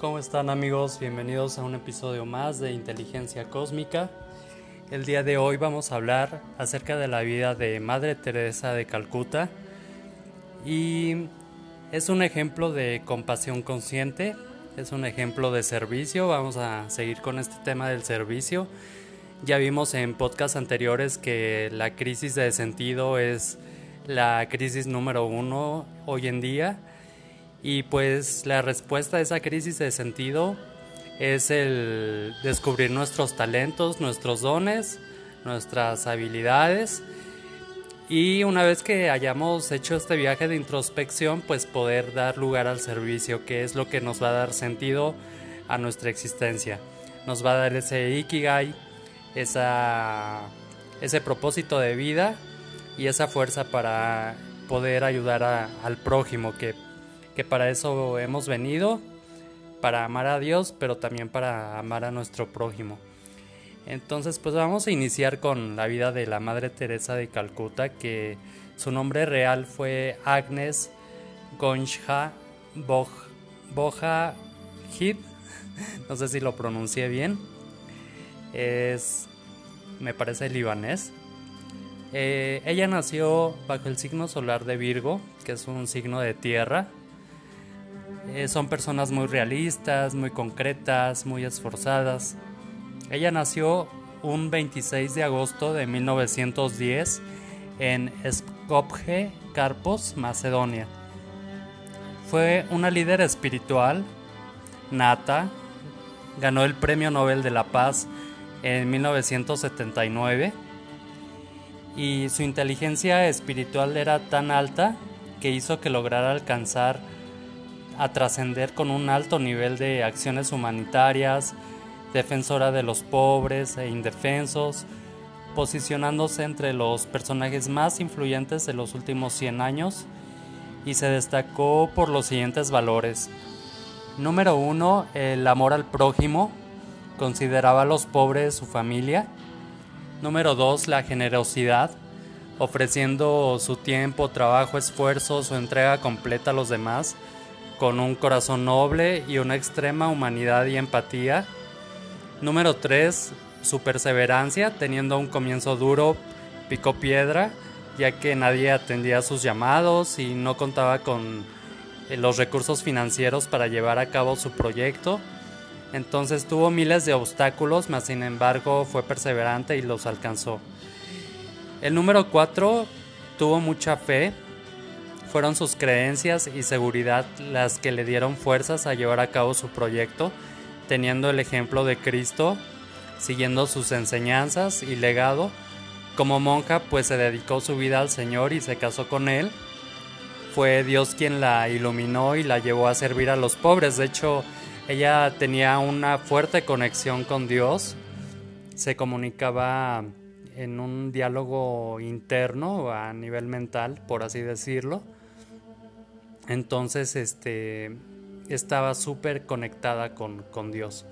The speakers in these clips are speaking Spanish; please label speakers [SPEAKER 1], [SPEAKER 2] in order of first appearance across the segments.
[SPEAKER 1] ¿Cómo están amigos? Bienvenidos a un episodio más de Inteligencia Cósmica. El día de hoy vamos a hablar acerca de la vida de Madre Teresa de Calcuta y es un ejemplo de compasión consciente, es un ejemplo de servicio, vamos a seguir con este tema del servicio. Ya vimos en podcasts anteriores que la crisis de sentido es la crisis número uno hoy en día y pues la respuesta a esa crisis de sentido es el descubrir nuestros talentos, nuestros dones, nuestras habilidades y una vez que hayamos hecho este viaje de introspección, pues poder dar lugar al servicio, que es lo que nos va a dar sentido a nuestra existencia. Nos va a dar ese ikigai, esa, ese propósito de vida y esa fuerza para poder ayudar al prójimo, que, que para eso hemos venido para amar a Dios, pero también para amar a nuestro prójimo. Entonces, pues vamos a iniciar con la vida de la Madre Teresa de Calcuta, que su nombre real fue Agnes Gonja Boja Hid, no sé si lo pronuncié bien, es, me parece libanés. Eh, ella nació bajo el signo solar de Virgo, que es un signo de tierra, eh, son personas muy realistas, muy concretas, muy esforzadas. Ella nació un 26 de agosto de 1910 en Skopje, Carpos, Macedonia. Fue una líder espiritual nata, ganó el Premio Nobel de la Paz en 1979 y su inteligencia espiritual era tan alta que hizo que lograra alcanzar a trascender con un alto nivel de acciones humanitarias, defensora de los pobres e indefensos, posicionándose entre los personajes más influyentes de los últimos 100 años y se destacó por los siguientes valores. Número 1, el amor al prójimo, consideraba a los pobres su familia. Número 2, la generosidad, ofreciendo su tiempo, trabajo, esfuerzo, su entrega completa a los demás con un corazón noble y una extrema humanidad y empatía. Número 3. Su perseverancia, teniendo un comienzo duro, picó piedra, ya que nadie atendía sus llamados y no contaba con eh, los recursos financieros para llevar a cabo su proyecto. Entonces tuvo miles de obstáculos, mas sin embargo fue perseverante y los alcanzó. El número 4 tuvo mucha fe, fueron sus creencias y seguridad las que le dieron fuerzas a llevar a cabo su proyecto, teniendo el ejemplo de Cristo, siguiendo sus enseñanzas y legado. Como monja, pues se dedicó su vida al Señor y se casó con Él. Fue Dios quien la iluminó y la llevó a servir a los pobres. De hecho, ella tenía una fuerte conexión con Dios. Se comunicaba en un diálogo interno a nivel mental, por así decirlo entonces, este, estaba súper conectada con, con Dios.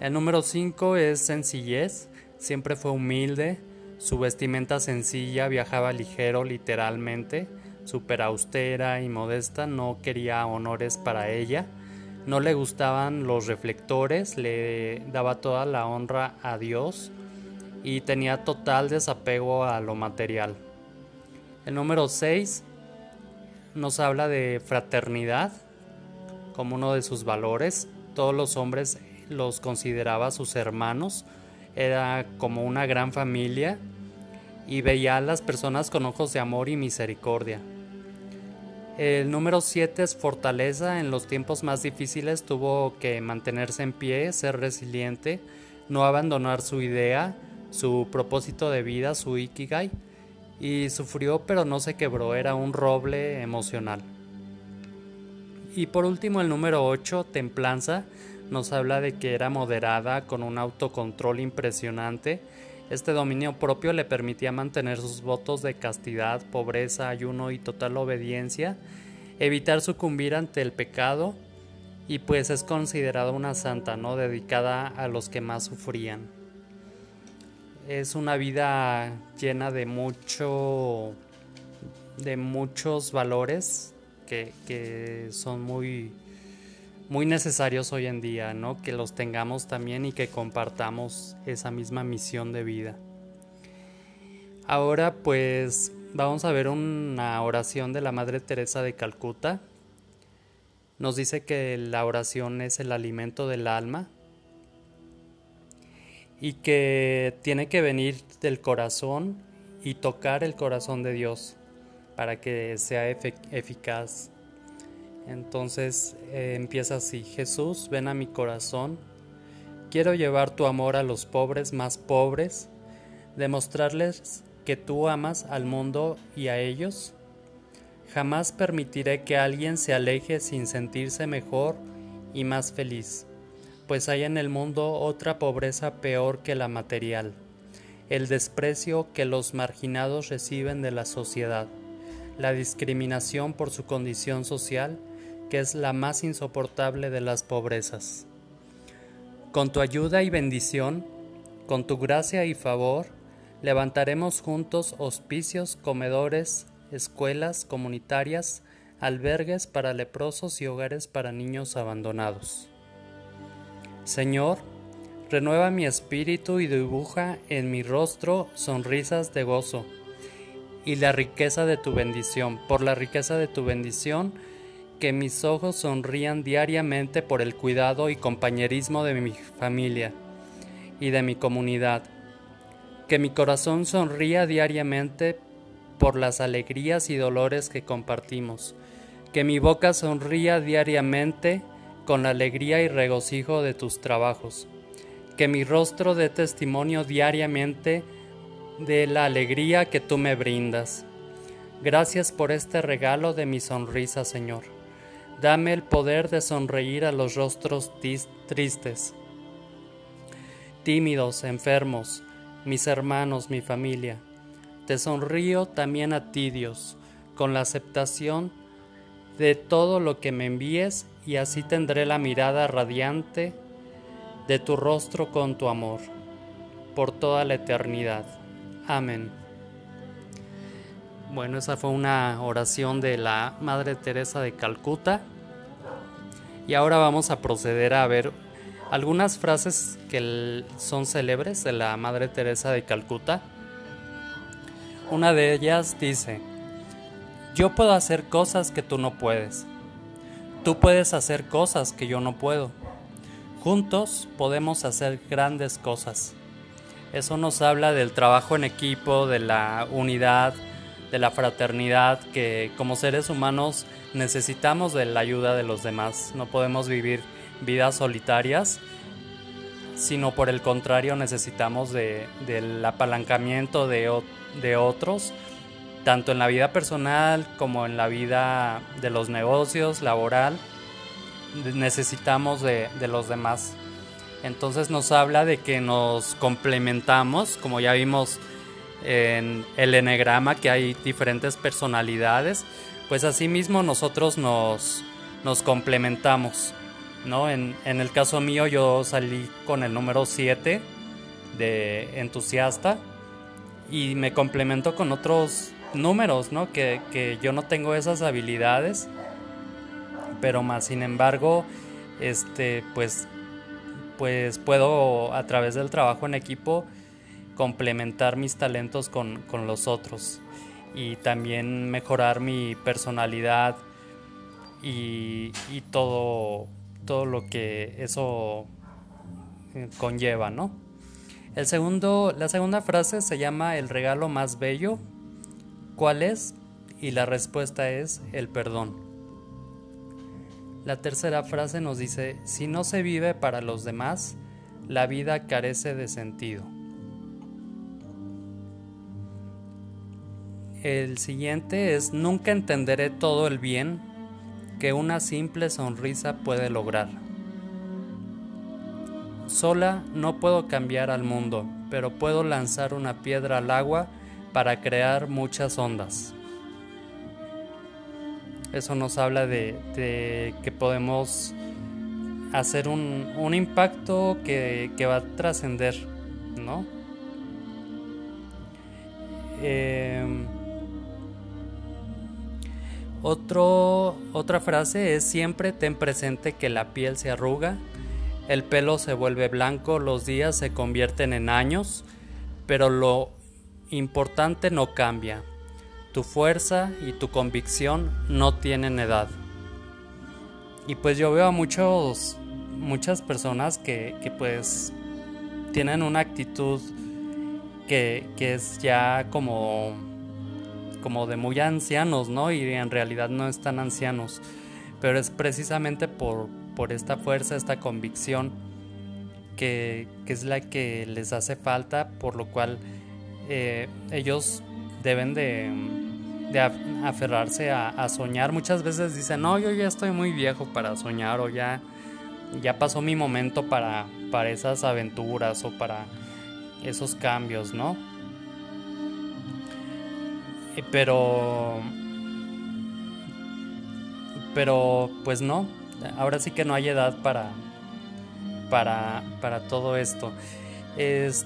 [SPEAKER 1] El número 5 es sencillez, siempre fue humilde, su vestimenta sencilla, viajaba ligero literalmente, súper austera y modesta, no quería honores para ella, no le gustaban los reflectores, le daba toda la honra a Dios y tenía total desapego a lo material. El número 6 nos habla de fraternidad como uno de sus valores. Todos los hombres los consideraba sus hermanos, era como una gran familia y veía a las personas con ojos de amor y misericordia. El número 7 es fortaleza. En los tiempos más difíciles tuvo que mantenerse en pie, ser resiliente, no abandonar su idea, su propósito de vida, su ikigai y sufrió pero no se quebró, era un roble emocional. Y por último el número 8, templanza, nos habla de que era moderada con un autocontrol impresionante. Este dominio propio le permitía mantener sus votos de castidad, pobreza, ayuno y total obediencia, evitar sucumbir ante el pecado y pues es considerada una santa, ¿no? dedicada a los que más sufrían es una vida llena de mucho de muchos valores que, son muy muy necesarios hoy en día, ¿no? Que los tengamos también y que compartamos esa misma misión de vida. Ahora pues vamos a ver una oración de la Madre Teresa de Calcuta. Nos dice que la oración es el alimento del alma y que tiene que venir del corazón y tocar el corazón de Dios para que sea eficaz. Entonces eh, empieza así, Jesús, ven a mi corazón, quiero llevar tu amor a los pobres más pobres, demostrarles que tú amas al mundo y a ellos. Jamás permitiré que alguien se aleje sin sentirse mejor y más feliz, pues hay en el mundo otra pobreza peor que la material, el desprecio que los marginados reciben de la sociedad, la discriminación por su condición social, que es la más insoportable de las pobrezas. Con tu ayuda y bendición, con tu gracia y favor, levantaremos juntos hospicios, comedores, escuelas comunitarias, albergues para leprosos y hogares para niños abandonados. Señor, renueva mi espíritu y dibuja en mi rostro sonrisas de gozo y la riqueza de tu bendición. Por la riqueza de tu bendición, que mis ojos sonrían diariamente por el cuidado y compañerismo de mi familia y de mi comunidad. Que mi corazón sonría diariamente por las alegrías y dolores que compartimos. Que mi boca sonría diariamente con la alegría y regocijo de tus trabajos. Que mi rostro dé testimonio diariamente de la alegría que tú me brindas. Gracias por este regalo de mi sonrisa, Señor. Dame el poder de sonreír a los rostros tristes, tímidos, enfermos, mis hermanos, mi familia. Te sonrío también a ti, Dios, con la aceptación de todo lo que me envíes y así tendré la mirada radiante de tu rostro con tu amor, por toda la eternidad. Amén. Bueno, esa fue una oración de la Madre Teresa de Calcuta. Y ahora vamos a proceder a ver algunas frases que son célebres de la Madre Teresa de Calcuta. Una de ellas dice, yo puedo hacer cosas que tú no puedes. Tú puedes hacer cosas que yo no puedo. Juntos podemos hacer grandes cosas. Eso nos habla del trabajo en equipo, de la unidad, de la fraternidad, que como seres humanos necesitamos de la ayuda de los demás. No podemos vivir vidas solitarias, sino por el contrario necesitamos de, del apalancamiento de, de otros, tanto en la vida personal como en la vida de los negocios, laboral. Necesitamos de, de los demás. Entonces nos habla de que nos complementamos, como ya vimos en el enegrama que hay diferentes personalidades, pues asimismo nosotros nos, nos complementamos. ¿no? En, el caso mío yo salí con el número 7 de entusiasta y me complemento con otros números, ¿no? Que, que, yo no tengo esas habilidades, pero más sin embargo, este, pues, pues puedo a través del trabajo en equipo complementar mis talentos con, los otros y también mejorar mi personalidad y, todo, todo lo que eso eh, conlleva, ¿no? El segundo, la segunda frase se llama el regalo más bello. ¿Cuál es? Y la respuesta es el perdón. La tercera frase nos dice, si no se vive para los demás, la vida carece de sentido. El siguiente es nunca entenderé todo el bien que una simple sonrisa puede lograr. Sola no puedo cambiar al mundo, pero puedo lanzar una piedra al agua para crear muchas ondas. Eso nos habla de, que podemos hacer un, impacto que, va a trascender, ¿no? Otro, otra frase es siempre ten presente que la piel se arruga, el pelo se vuelve blanco, los días se convierten en años, pero lo importante no cambia. Tu fuerza y tu convicción no tienen edad. Y pues yo veo a muchos, muchas personas que, que pues tienen una actitud que, que es ya como, como de muy ancianos, ¿no? Y en realidad no están ancianos. Pero es precisamente por, por esta fuerza, esta convicción que, que, es la que les hace falta, por lo cual eh, ellos deben de, aferrarse a, soñar. Muchas veces dicen, no, yo ya estoy muy viejo para soñar o ya, ya pasó mi momento para, para esas aventuras o para esos cambios, ¿no? Eh, pero... Pero pues no, ahora sí que no hay edad para, para, para todo esto. Es,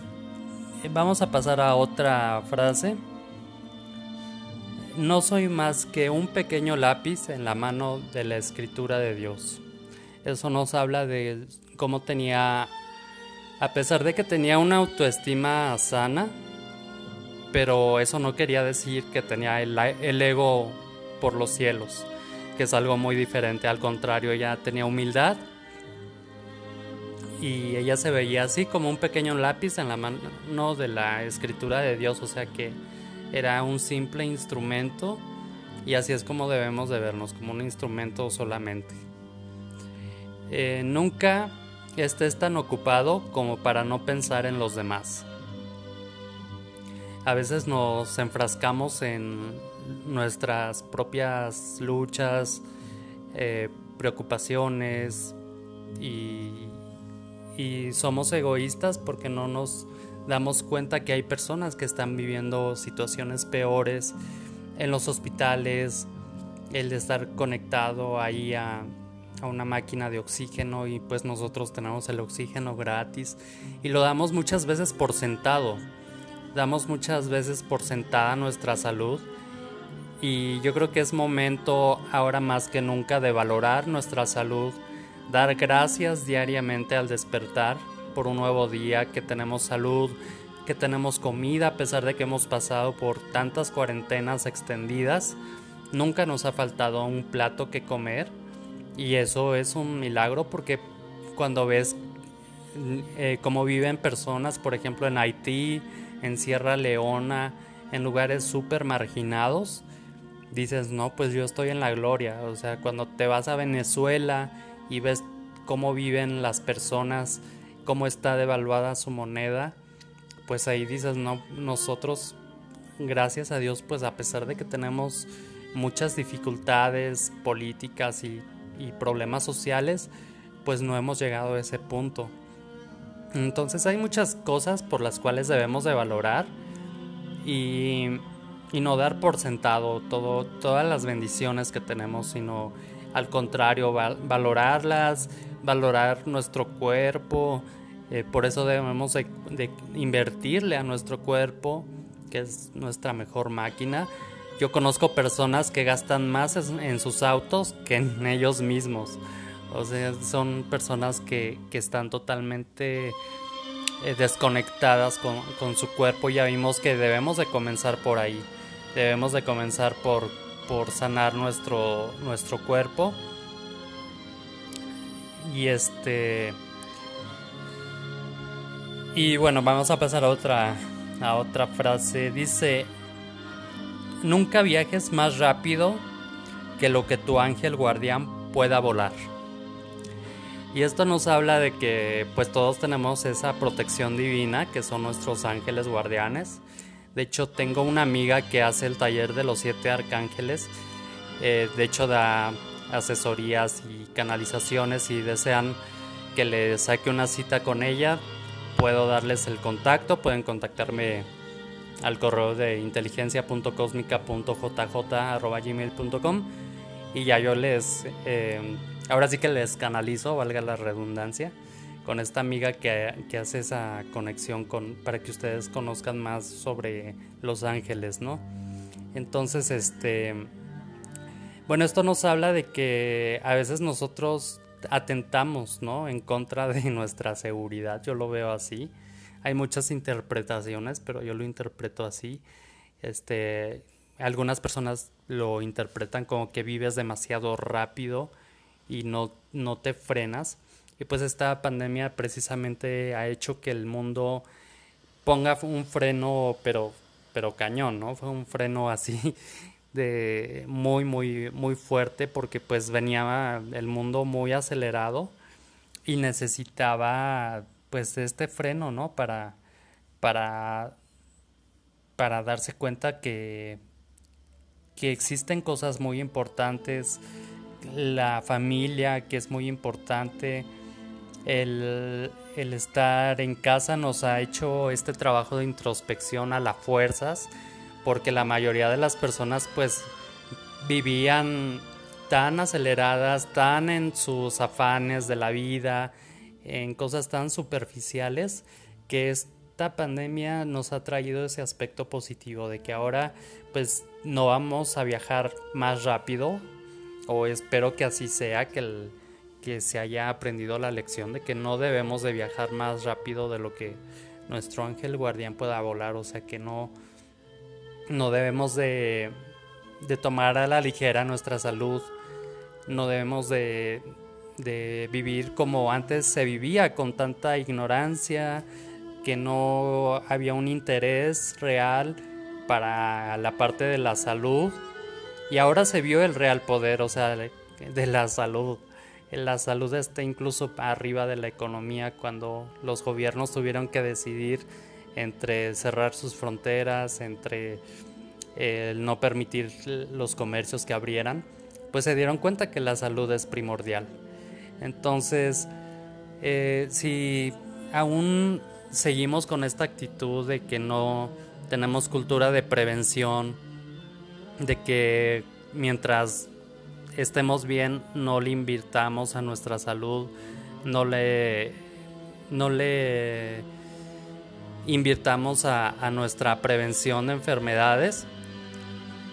[SPEAKER 1] vamos a pasar a otra frase. No soy más que un pequeño lápiz en la mano de la escritura de Dios. Eso nos habla de cómo tenía a pesar de que tenía una autoestima sana, pero eso no quería decir que tenía el, ego por los cielos, que es algo muy diferente, al contrario, ella tenía humildad y ella se veía así como un pequeño lápiz en la mano de la escritura de Dios, o sea que era un simple instrumento y así es como debemos de vernos, como un instrumento solamente. Eh, nunca estés tan ocupado como para no pensar en los demás. A veces nos enfrascamos en nuestras propias luchas, eh, preocupaciones y, y somos egoístas porque no nos damos cuenta que hay personas que están viviendo situaciones peores en los hospitales, el de estar conectado ahí a a una máquina de oxígeno y pues nosotros tenemos el oxígeno gratis y lo damos muchas veces por sentado. Damos muchas veces por sentada nuestra salud y yo creo que es momento ahora más que nunca de valorar nuestra salud, dar gracias diariamente al despertar por un nuevo día, que tenemos salud, que tenemos comida a pesar de que hemos pasado por tantas cuarentenas extendidas. Nunca nos ha faltado un plato que comer y eso es un milagro porque cuando ves eh, cómo viven personas, por ejemplo, en Haití, en Sierra Leona, en lugares súper marginados, dices, no, pues yo estoy en la gloria. O sea, cuando te vas a Venezuela y ves cómo viven las personas, cómo está devaluada su moneda, pues ahí dices, no, nosotros, gracias a Dios, pues a pesar de que tenemos muchas dificultades políticas y problemas sociales, pues no hemos llegado a ese punto. Entonces hay muchas cosas por las cuales debemos de valorar y, y no dar por sentado todo, todas las bendiciones que tenemos, sino al contrario, valorarlas, valorar nuestro cuerpo. Eh, por eso debemos de, invertirle a nuestro cuerpo, que es nuestra mejor máquina, yo conozco personas que gastan más en sus autos que en ellos mismos. O sea, son personas que, que están totalmente eh, desconectadas con, con, su cuerpo. Ya vimos que debemos de comenzar por ahí. Debemos de comenzar por, por sanar nuestro, nuestro cuerpo. Y este... Y bueno, vamos a pasar a otra, a otra frase. Dice, Nunca viajes más rápido que lo que tu ángel guardián pueda volar. Y esto nos habla de que pues todos tenemos esa protección divina que son nuestros ángeles guardianes. De hecho tengo una amiga que hace el taller de los siete arcángeles. Eh, de hecho da asesorías y canalizaciones si desean que le saque una cita con ella puedo darles el contacto, pueden contactarme al correo de inteligencia.cosmica.jj.gmail.com y ya yo les, eh, ahora sí que les canalizo, valga la redundancia, con esta amiga que, hace esa conexión con, para que ustedes conozcan más sobre Los Ángeles, ¿no? Entonces, este, Bueno, esto nos habla de que a veces nosotros atentamos, ¿no? En contra de nuestra seguridad, yo lo veo así. Hay muchas interpretaciones, pero yo lo interpreto así. Este, algunas personas lo interpretan como que vives demasiado rápido y no, no te frenas. Y pues esta pandemia precisamente ha hecho que el mundo ponga un freno, pero, pero cañón, ¿no? Fue un freno así de muy, muy, muy fuerte porque pues venía el mundo muy acelerado y necesitaba pues este freno, ¿no? Para, para, para darse cuenta que, que existen cosas muy importantes, la familia que es muy importante, el, estar en casa nos ha hecho este trabajo de introspección a las fuerzas, porque la mayoría de las personas pues vivían tan aceleradas, tan en sus afanes de la vida, en cosas tan superficiales, que esta pandemia nos ha traído ese aspecto positivo de que ahora pues no vamos a viajar más rápido, o espero que así sea, que el, que se haya aprendido la lección de que no debemos de viajar más rápido de lo que nuestro ángel guardián pueda volar, o sea que no, no debemos de, de tomar a la ligera nuestra salud, no debemos de, de vivir como antes se vivía, con tanta ignorancia, que no había un interés real para la parte de la salud. Y ahora se vio el real poder, o sea, de la salud la salud está incluso arriba de la economía cuando los gobiernos tuvieron que decidir entre cerrar sus fronteras, entre eh, no permitir los comercios que abrieran, pues se dieron cuenta que la salud es primordial. Entonces, eh, si aún seguimos con esta actitud de que no tenemos cultura de prevención, de que mientras estemos bien, no le invirtamos a nuestra salud, no le, no le invirtamos a, a nuestra prevención de enfermedades,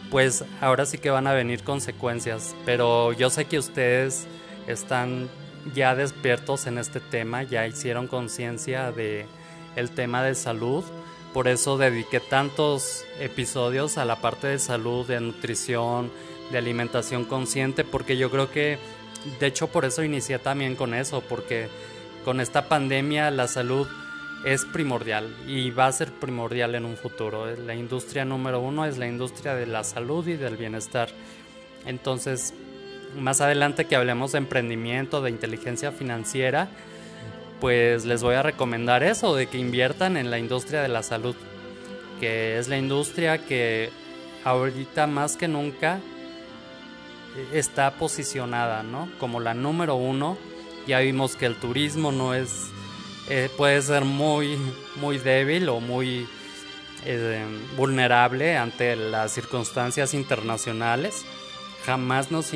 [SPEAKER 1] pues ahora sí que van a venir consecuencias. Pero yo sé que ustedes están ya despiertos en este tema, ya hicieron conciencia de el tema de salud. Por eso dediqué tantos episodios a la parte de salud, de nutrición, de alimentación consciente, porque yo creo que, de hecho, por eso inicié también con eso, porque con esta pandemia la salud es primordial y va a ser primordial en un futuro. La industria número uno es la industria de la salud y del bienestar. Entonces, más adelante que hablemos de emprendimiento, de inteligencia financiera, pues les voy a recomendar eso, de que inviertan en la industria de la salud, que es la industria que ahorita más que nunca está posicionada, ¿no? Como la número uno. Ya vimos que el turismo no es, eh, puede ser muy, muy débil o muy eh, vulnerable ante las circunstancias internacionales. Jamás nos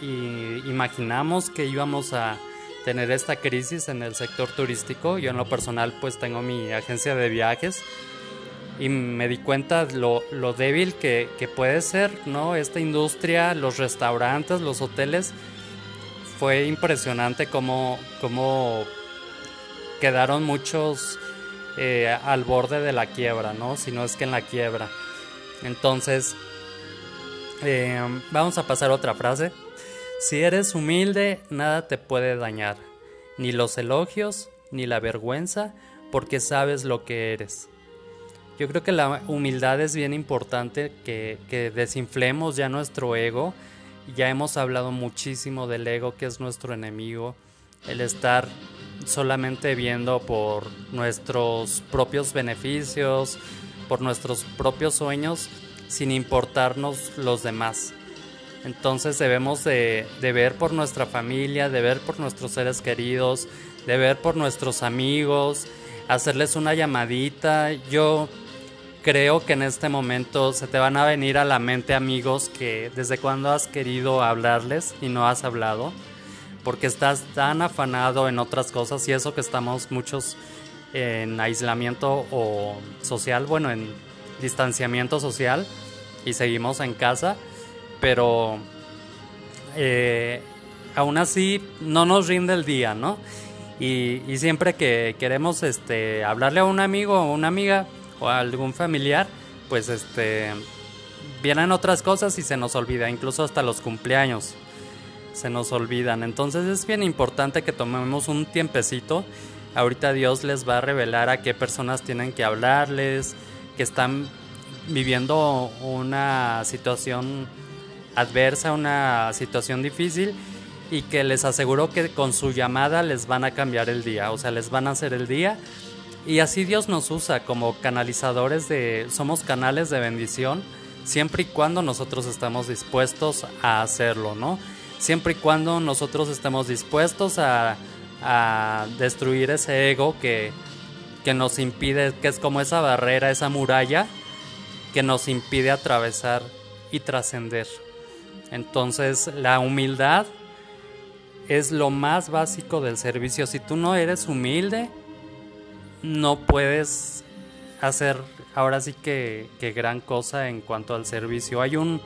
[SPEAKER 1] imaginamos que íbamos a tener esta crisis en el sector turístico. Yo en lo personal pues tengo mi agencia de viajes y me di cuenta lo, lo débil que, que, puede ser, ¿no? Esta industria, los restaurantes, los hoteles, fue impresionante cómo, cómo quedaron muchos eh, al borde de la quiebra, ¿no? Si no es que en la quiebra. Entonces, eh, vamos a pasar a otra frase. Si eres humilde, nada te puede dañar, ni los elogios, ni la vergüenza, porque sabes lo que eres. Yo creo que la humildad es bien importante, que, desinflemos ya nuestro ego. Ya hemos hablado muchísimo del ego, que es nuestro enemigo. El estar solamente viendo por nuestros propios beneficios, por nuestros propios sueños, sin importarnos los demás. Entonces debemos de, de, ver por nuestra familia, de ver por nuestros seres queridos, de ver por nuestros amigos, hacerles una llamadita. Yo creo que en este momento se te van a venir a la mente amigos que desde cuando has querido hablarles y no has hablado, porque estás tan afanado en otras cosas y eso que estamos muchos en aislamiento o social, bueno, en distanciamiento social y seguimos en casa, pero eh, aún así no nos rinde el día, ¿no? Y, y, siempre que queremos este, hablarle a un amigo o una amiga o a algún familiar, pues este, vienen otras cosas y se nos olvida, incluso hasta los cumpleaños se nos olvidan. Entonces es bien importante que tomemos un tiempecito. Ahorita Dios les va a revelar a qué personas tienen que hablarles, que están viviendo una situación adversa, una situación difícil y que les aseguro que con su llamada les van a cambiar el día, o sea, les van a hacer el día. Y así Dios nos usa como canalizadores de, somos canales de bendición, siempre y cuando nosotros estamos dispuestos a hacerlo, ¿no? Siempre y cuando nosotros estemos dispuestos a, destruir ese ego que, que nos impide, que es como esa barrera, esa muralla que nos impide atravesar y trascender. Entonces la humildad es lo más básico del servicio. Si tú no eres humilde, no puedes hacer ahora sí que, gran cosa en cuanto al servicio. Hay un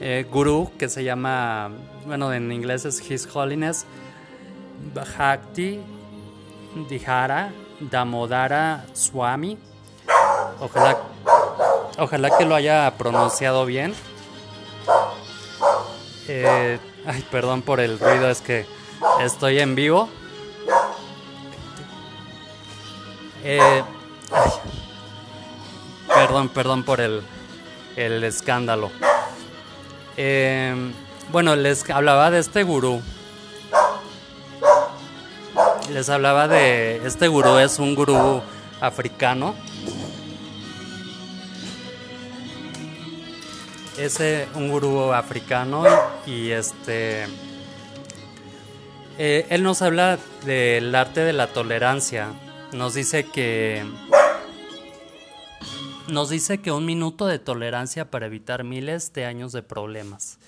[SPEAKER 1] eh, gurú que se llama, bueno, en inglés es His Holiness Bhakti Dihara Damodara Swami. Ojalá Ojalá que lo haya pronunciado bien. Eh, ay, perdón por el ruido, es que estoy en vivo. Eh, perdón, perdón por el, el escándalo. Eh, bueno, les hablaba de este gurú. Les hablaba de este gurú, es un gurú africano es un gurú africano y este eh, él nos habla del arte de la tolerancia. Nos dice que nos dice que un minuto de tolerancia para evitar miles de años de problemas.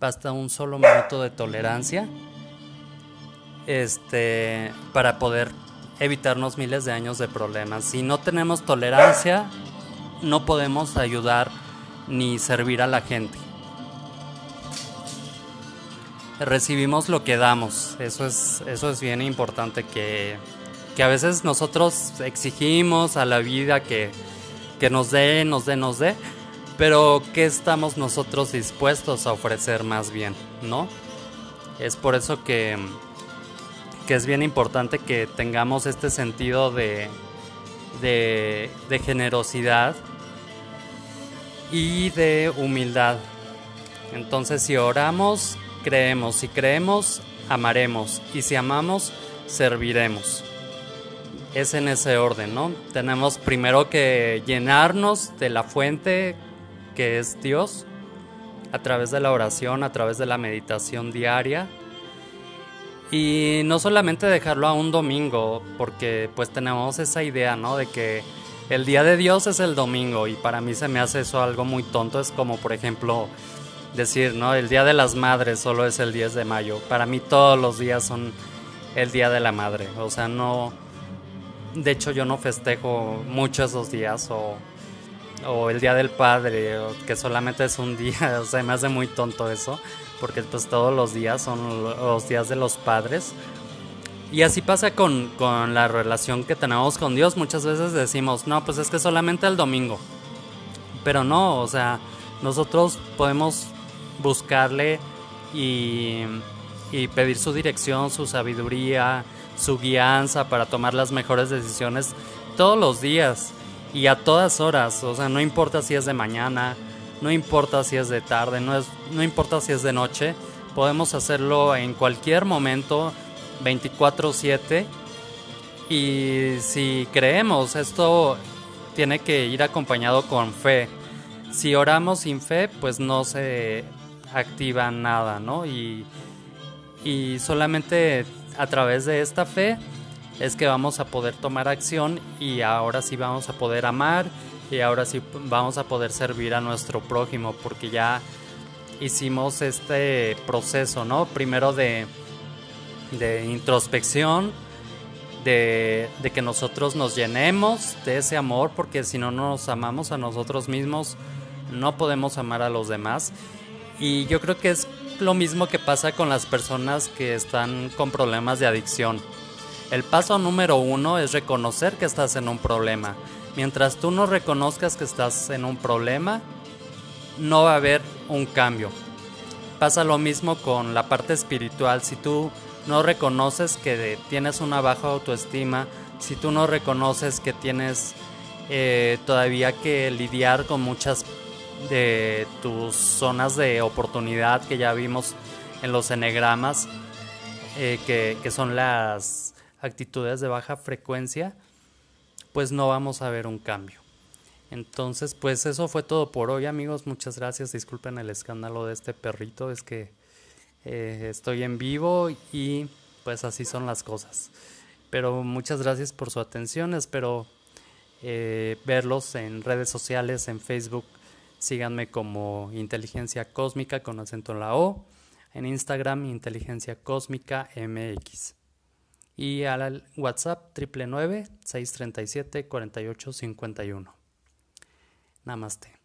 [SPEAKER 1] Basta un solo minuto de tolerancia este para poder evitarnos miles de años de problemas. Si no tenemos tolerancia, no podemos ayudar ni servir a la gente. Recibimos lo que damos, eso es, eso es bien importante que, que a veces nosotros exigimos a la vida que, que nos dé, nos dé, nos dé, pero ¿qué estamos nosotros dispuestos a ofrecer más bien? ¿No? Es por eso que, que es bien importante que tengamos este sentido de, de, de generosidad y de humildad. Entonces si oramos, creemos, si creemos, amaremos y si amamos, serviremos. Es en ese orden, ¿no? Tenemos primero que llenarnos de la fuente que es Dios a través de la oración, a través de la meditación diaria. Y no solamente dejarlo a un domingo, porque pues tenemos esa idea, ¿no? De que el día de Dios es el domingo y para mí se me hace eso algo muy tonto. Es como, por ejemplo, decir, ¿no? El día de las madres solo es el 10 de mayo. Para mí todos los días son el día de la madre. O sea, no. De hecho, yo no festejo mucho esos días o, o el día del padre, que solamente es un día. O sea, me hace muy tonto eso, porque pues todos los días son los días de los padres. Y así pasa con, la relación que tenemos con Dios. Muchas veces decimos, no, pues es que solamente el domingo. Pero no, o sea, nosotros podemos buscarle y pedir su dirección, su sabiduría, su guianza para tomar las mejores decisiones todos los días y a todas horas. O sea, no importa si es de mañana, no importa si es de tarde, no, es, no importa si es de noche. Podemos hacerlo en cualquier momento 24/7 y si creemos esto tiene que ir acompañado con fe. Si oramos sin fe, pues no se activa nada, ¿no? Y, y solamente a través de esta fe es que vamos a poder tomar acción y ahora sí vamos a poder amar y ahora sí vamos a poder servir a nuestro prójimo porque ya hicimos este proceso, ¿no? Primero de de introspección, de, que nosotros nos llenemos de ese amor, porque si no nos amamos a nosotros mismos, no podemos amar a los demás. Y yo creo que es lo mismo que pasa con las personas que están con problemas de adicción. El paso número uno es reconocer que estás en un problema. Mientras tú no reconozcas que estás en un problema, no va a haber un cambio. Pasa lo mismo con la parte espiritual. Si tú no reconoces que tienes una baja autoestima, si tú no reconoces que tienes eh, todavía que lidiar con muchas de tus zonas de oportunidad que ya vimos en los enegramas, eh, que, que son las actitudes de baja frecuencia, pues no vamos a ver un cambio. Entonces, pues eso fue todo por hoy, amigos. Muchas gracias. Disculpen el escándalo de este perrito. Es que eh, estoy en vivo y pues así son las cosas. Pero muchas gracias por su atención. Espero eh, verlos en redes sociales, en Facebook. Síganme como Inteligencia Cósmica con acento en la O. En Instagram, Inteligencia Cósmica MX. Y al WhatsApp 999 637 4851. Namaste.